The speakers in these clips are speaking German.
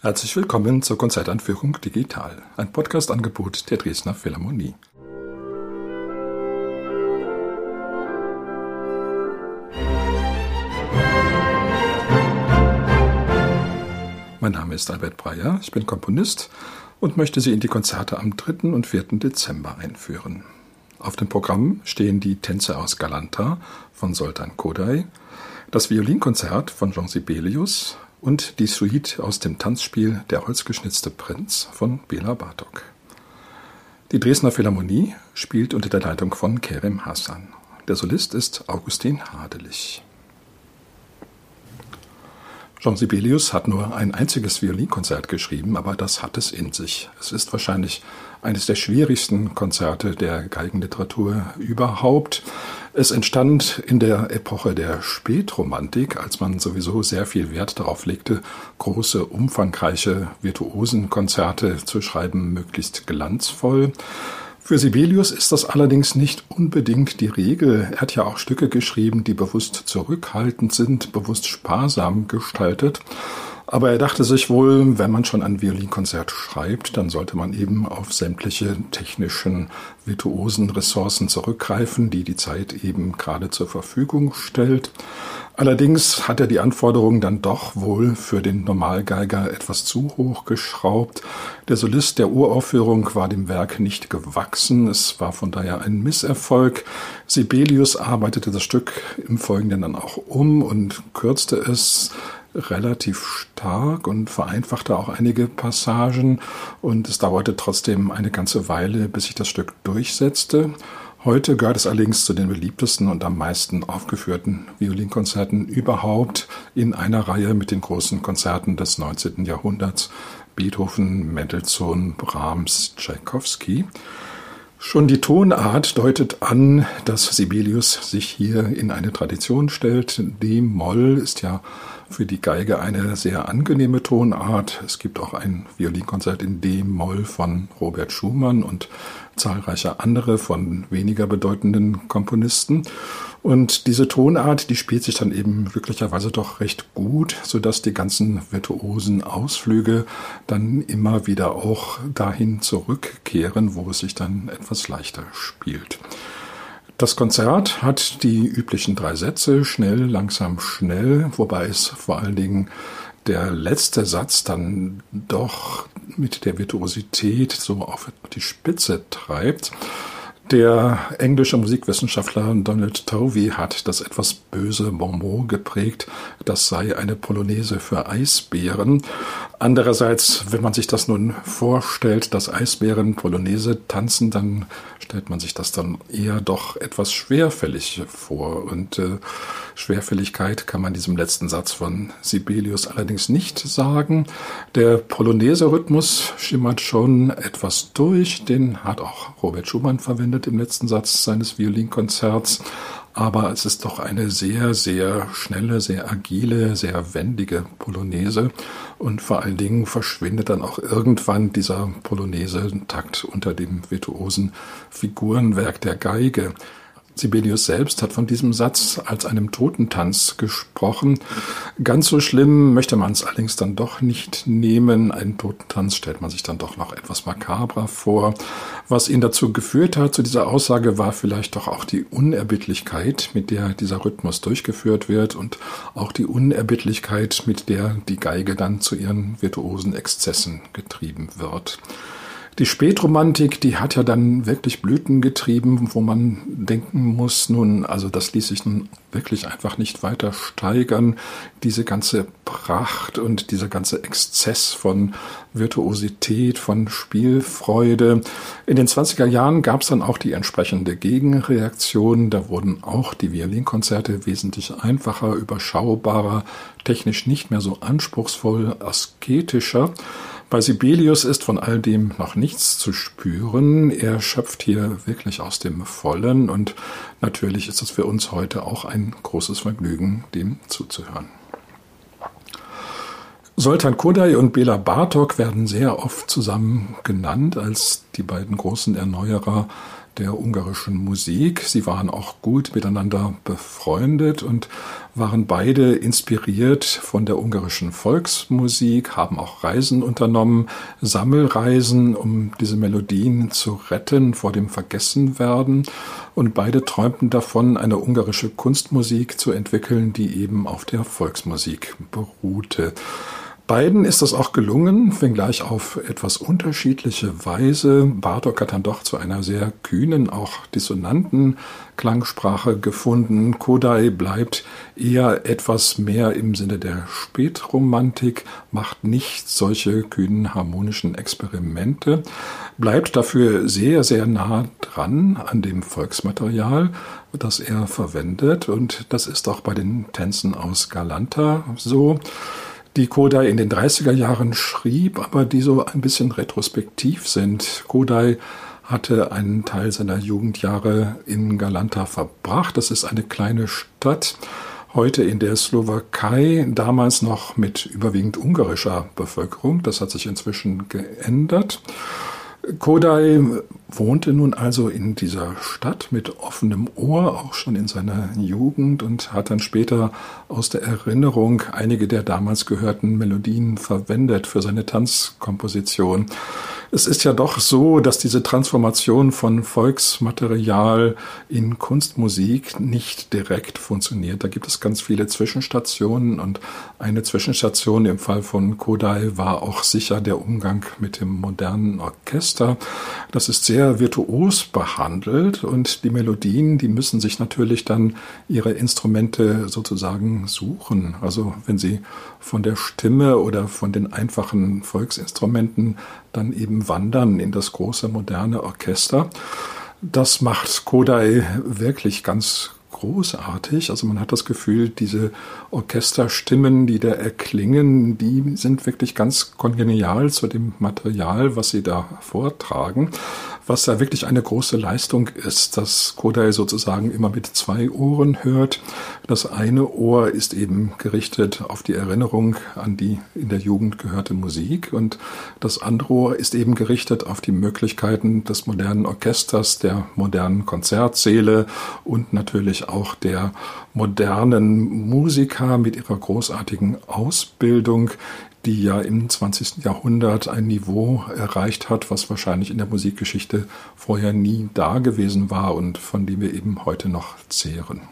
Herzlich willkommen zur Konzertanführung Digital, ein Podcast-Angebot der Dresdner Philharmonie. Mein Name ist Albert Breyer, ich bin Komponist und möchte Sie in die Konzerte am 3. und 4. Dezember einführen. Auf dem Programm stehen die Tänze aus Galanta von Soltan Kodai, das Violinkonzert von Jean Sibelius, und die Suite aus dem Tanzspiel Der holzgeschnitzte Prinz von Bela Bartok. Die Dresdner Philharmonie spielt unter der Leitung von Kerem Hassan. Der Solist ist Augustin Hadelich. Jean Sibelius hat nur ein einziges Violinkonzert geschrieben, aber das hat es in sich. Es ist wahrscheinlich eines der schwierigsten Konzerte der Geigenliteratur überhaupt. Es entstand in der Epoche der Spätromantik, als man sowieso sehr viel Wert darauf legte, große, umfangreiche Virtuosenkonzerte zu schreiben, möglichst glanzvoll. Für Sibelius ist das allerdings nicht unbedingt die Regel. Er hat ja auch Stücke geschrieben, die bewusst zurückhaltend sind, bewusst sparsam gestaltet. Aber er dachte sich wohl, wenn man schon ein Violinkonzert schreibt, dann sollte man eben auf sämtliche technischen, virtuosen Ressourcen zurückgreifen, die die Zeit eben gerade zur Verfügung stellt. Allerdings hat er die Anforderungen dann doch wohl für den Normalgeiger etwas zu hoch geschraubt. Der Solist der Uraufführung war dem Werk nicht gewachsen. Es war von daher ein Misserfolg. Sibelius arbeitete das Stück im Folgenden dann auch um und kürzte es relativ stark und vereinfachte auch einige Passagen und es dauerte trotzdem eine ganze Weile, bis sich das Stück durchsetzte. Heute gehört es allerdings zu den beliebtesten und am meisten aufgeführten Violinkonzerten überhaupt in einer Reihe mit den großen Konzerten des 19. Jahrhunderts Beethoven, Mendelssohn, Brahms, Tchaikovsky. Schon die Tonart deutet an, dass Sibelius sich hier in eine Tradition stellt. D-Moll ist ja für die Geige eine sehr angenehme Tonart. Es gibt auch ein Violinkonzert in D-Moll von Robert Schumann und zahlreiche andere von weniger bedeutenden Komponisten. Und diese Tonart, die spielt sich dann eben glücklicherweise doch recht gut, so dass die ganzen virtuosen Ausflüge dann immer wieder auch dahin zurückkehren, wo es sich dann etwas leichter spielt. Das Konzert hat die üblichen drei Sätze, schnell, langsam, schnell, wobei es vor allen Dingen der letzte Satz dann doch mit der Virtuosität so auf die Spitze treibt. Der englische Musikwissenschaftler Donald Tovey hat das etwas böse Bonbon geprägt, das sei eine Polonaise für Eisbären. Andererseits, wenn man sich das nun vorstellt, dass Eisbären Polonaise tanzen, dann stellt man sich das dann eher doch etwas schwerfällig vor. Und äh, Schwerfälligkeit kann man diesem letzten Satz von Sibelius allerdings nicht sagen. Der Polonaise-Rhythmus schimmert schon etwas durch, den hat auch Robert Schumann verwendet verwendet im letzten Satz seines Violinkonzerts, aber es ist doch eine sehr, sehr schnelle, sehr agile, sehr wendige Polonaise und vor allen Dingen verschwindet dann auch irgendwann dieser Polonaise-Takt unter dem virtuosen Figurenwerk der Geige. Sibelius selbst hat von diesem Satz als einem Totentanz gesprochen. Ganz so schlimm möchte man es allerdings dann doch nicht nehmen. Ein Totentanz stellt man sich dann doch noch etwas makabrer vor. Was ihn dazu geführt hat, zu dieser Aussage, war vielleicht doch auch die Unerbittlichkeit, mit der dieser Rhythmus durchgeführt wird und auch die Unerbittlichkeit, mit der die Geige dann zu ihren virtuosen Exzessen getrieben wird. Die Spätromantik, die hat ja dann wirklich Blüten getrieben, wo man denken muss, nun, also das ließ sich nun wirklich einfach nicht weiter steigern. Diese ganze Pracht und dieser ganze Exzess von Virtuosität, von Spielfreude. In den 20er Jahren gab es dann auch die entsprechende Gegenreaktion. Da wurden auch die Violinkonzerte wesentlich einfacher, überschaubarer, technisch nicht mehr so anspruchsvoll, asketischer. Bei Sibelius ist von all dem noch nichts zu spüren. Er schöpft hier wirklich aus dem Vollen und natürlich ist es für uns heute auch ein großes Vergnügen, dem zuzuhören. Soltan Kodai und Bela Bartok werden sehr oft zusammen genannt als die beiden großen Erneuerer der ungarischen Musik. Sie waren auch gut miteinander befreundet und waren beide inspiriert von der ungarischen Volksmusik, haben auch Reisen unternommen, Sammelreisen, um diese Melodien zu retten vor dem Vergessenwerden. Und beide träumten davon, eine ungarische Kunstmusik zu entwickeln, die eben auf der Volksmusik beruhte. Beiden ist das auch gelungen, wenngleich auf etwas unterschiedliche Weise. Bartok hat dann doch zu einer sehr kühnen, auch dissonanten Klangsprache gefunden. Kodai bleibt eher etwas mehr im Sinne der Spätromantik, macht nicht solche kühnen harmonischen Experimente, bleibt dafür sehr, sehr nah dran an dem Volksmaterial, das er verwendet. Und das ist auch bei den Tänzen aus Galanta so die Kodai in den 30er Jahren schrieb, aber die so ein bisschen retrospektiv sind. Kodai hatte einen Teil seiner Jugendjahre in Galanta verbracht. Das ist eine kleine Stadt, heute in der Slowakei, damals noch mit überwiegend ungarischer Bevölkerung. Das hat sich inzwischen geändert. Kodai wohnte nun also in dieser Stadt mit offenem Ohr, auch schon in seiner Jugend und hat dann später aus der Erinnerung einige der damals gehörten Melodien verwendet für seine Tanzkomposition. Es ist ja doch so, dass diese Transformation von Volksmaterial in Kunstmusik nicht direkt funktioniert. Da gibt es ganz viele Zwischenstationen und eine Zwischenstation im Fall von Kodai war auch sicher der Umgang mit dem modernen Orchester. Das ist sehr virtuos behandelt und die Melodien, die müssen sich natürlich dann ihre Instrumente sozusagen suchen. Also wenn sie von der Stimme oder von den einfachen Volksinstrumenten dann eben wandern in das große moderne Orchester. Das macht Kodai wirklich ganz großartig. Also man hat das Gefühl, diese Orchesterstimmen, die da erklingen, die sind wirklich ganz kongenial zu dem Material, was sie da vortragen was da wirklich eine große Leistung ist, dass Kodai sozusagen immer mit zwei Ohren hört. Das eine Ohr ist eben gerichtet auf die Erinnerung an die in der Jugend gehörte Musik und das andere Ohr ist eben gerichtet auf die Möglichkeiten des modernen Orchesters, der modernen Konzertsäle und natürlich auch der modernen Musiker mit ihrer großartigen Ausbildung, die ja im 20. Jahrhundert ein Niveau erreicht hat, was wahrscheinlich in der Musikgeschichte vorher nie da gewesen war und von dem wir eben heute noch zehren.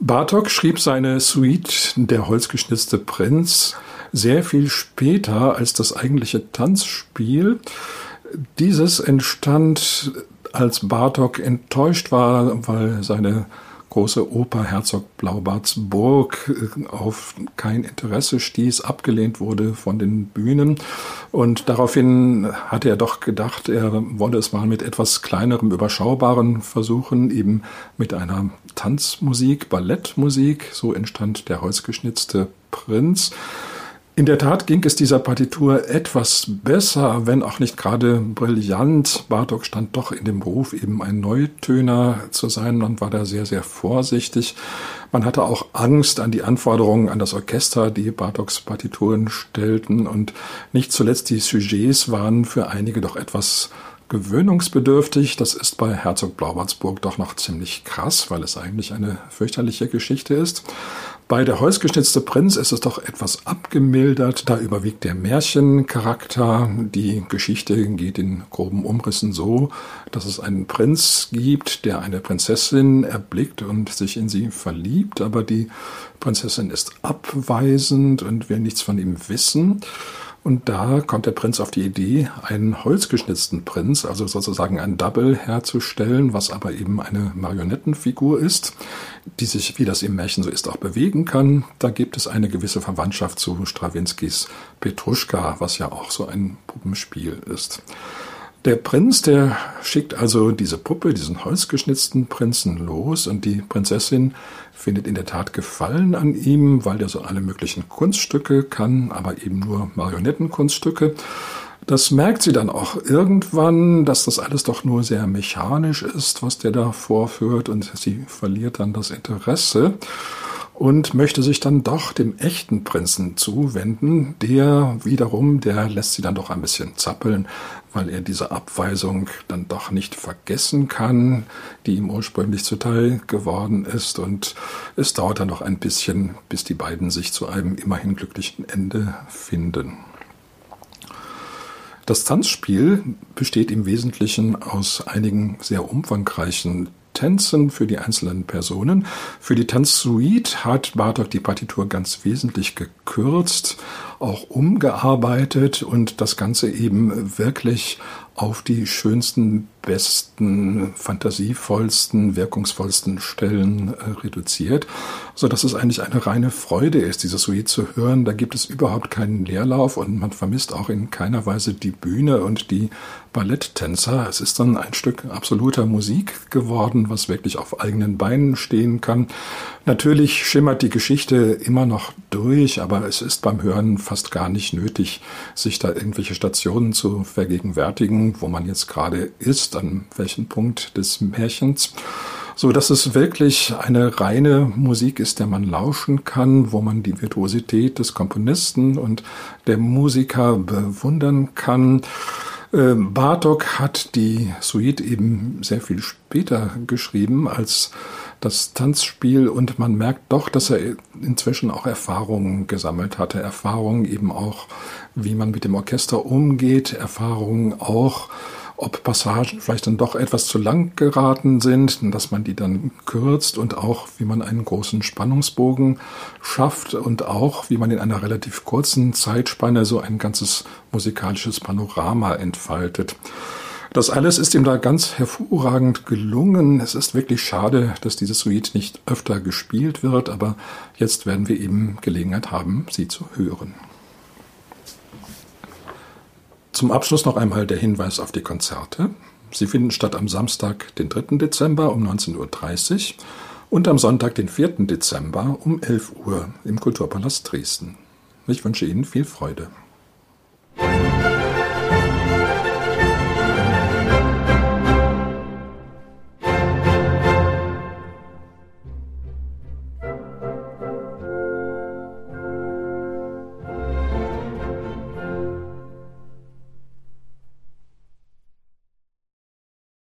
Bartok schrieb seine Suite Der holzgeschnitzte Prinz sehr viel später als das eigentliche Tanzspiel. Dieses entstand, als Bartok enttäuscht war, weil seine große Oper Herzog Blaubarts Burg äh, auf kein Interesse stieß, abgelehnt wurde von den Bühnen. Und daraufhin hatte er doch gedacht, er wolle es mal mit etwas kleinerem, überschaubaren versuchen, eben mit einer Tanzmusik, Ballettmusik. So entstand der holzgeschnitzte Prinz. In der Tat ging es dieser Partitur etwas besser, wenn auch nicht gerade brillant. Bartok stand doch in dem Beruf, eben ein Neutöner zu sein und war da sehr, sehr vorsichtig. Man hatte auch Angst an die Anforderungen an das Orchester, die Bartoks Partituren stellten und nicht zuletzt die Sujets waren für einige doch etwas gewöhnungsbedürftig. Das ist bei Herzog Blaubartsburg doch noch ziemlich krass, weil es eigentlich eine fürchterliche Geschichte ist. Bei der Holzgeschnitzte Prinz ist es doch etwas abgemildert. Da überwiegt der Märchencharakter. Die Geschichte geht in groben Umrissen so, dass es einen Prinz gibt, der eine Prinzessin erblickt und sich in sie verliebt, aber die Prinzessin ist abweisend und will nichts von ihm wissen. Und da kommt der Prinz auf die Idee, einen holzgeschnitzten Prinz, also sozusagen ein Double herzustellen, was aber eben eine Marionettenfigur ist, die sich, wie das im Märchen so ist, auch bewegen kann. Da gibt es eine gewisse Verwandtschaft zu Strawinskys Petruschka, was ja auch so ein Puppenspiel ist. Der Prinz, der schickt also diese Puppe, diesen holzgeschnitzten Prinzen los und die Prinzessin findet in der Tat Gefallen an ihm, weil der so alle möglichen Kunststücke kann, aber eben nur Marionettenkunststücke. Das merkt sie dann auch irgendwann, dass das alles doch nur sehr mechanisch ist, was der da vorführt und sie verliert dann das Interesse. Und möchte sich dann doch dem echten Prinzen zuwenden. Der wiederum, der lässt sie dann doch ein bisschen zappeln, weil er diese Abweisung dann doch nicht vergessen kann, die ihm ursprünglich zuteil geworden ist. Und es dauert dann noch ein bisschen, bis die beiden sich zu einem immerhin glücklichen Ende finden. Das Tanzspiel besteht im Wesentlichen aus einigen sehr umfangreichen Tänzen für die einzelnen Personen. Für die Tanzsuite hat Bartok die Partitur ganz wesentlich gekürzt, auch umgearbeitet und das Ganze eben wirklich auf die schönsten, besten, fantasievollsten, wirkungsvollsten Stellen äh, reduziert, so dass es eigentlich eine reine Freude ist, diese Suite zu hören. Da gibt es überhaupt keinen Leerlauf und man vermisst auch in keiner Weise die Bühne und die Balletttänzer. Es ist dann ein Stück absoluter Musik geworden, was wirklich auf eigenen Beinen stehen kann. Natürlich schimmert die Geschichte immer noch durch, aber es ist beim Hören fast gar nicht nötig, sich da irgendwelche Stationen zu vergegenwärtigen, wo man jetzt gerade ist, an welchem Punkt des Märchens so dass es wirklich eine reine Musik ist, der man lauschen kann, wo man die Virtuosität des Komponisten und der Musiker bewundern kann. Ähm, Bartok hat die Suite eben sehr viel später geschrieben als das Tanzspiel und man merkt doch, dass er inzwischen auch Erfahrungen gesammelt hatte. Erfahrungen eben auch, wie man mit dem Orchester umgeht, Erfahrungen auch, ob Passagen vielleicht dann doch etwas zu lang geraten sind, dass man die dann kürzt und auch, wie man einen großen Spannungsbogen schafft und auch, wie man in einer relativ kurzen Zeitspanne so ein ganzes musikalisches Panorama entfaltet. Das alles ist ihm da ganz hervorragend gelungen. Es ist wirklich schade, dass diese Suite nicht öfter gespielt wird, aber jetzt werden wir eben Gelegenheit haben, sie zu hören. Zum Abschluss noch einmal der Hinweis auf die Konzerte. Sie finden statt am Samstag, den 3. Dezember um 19.30 Uhr und am Sonntag, den 4. Dezember um 11 Uhr im Kulturpalast Dresden. Ich wünsche Ihnen viel Freude.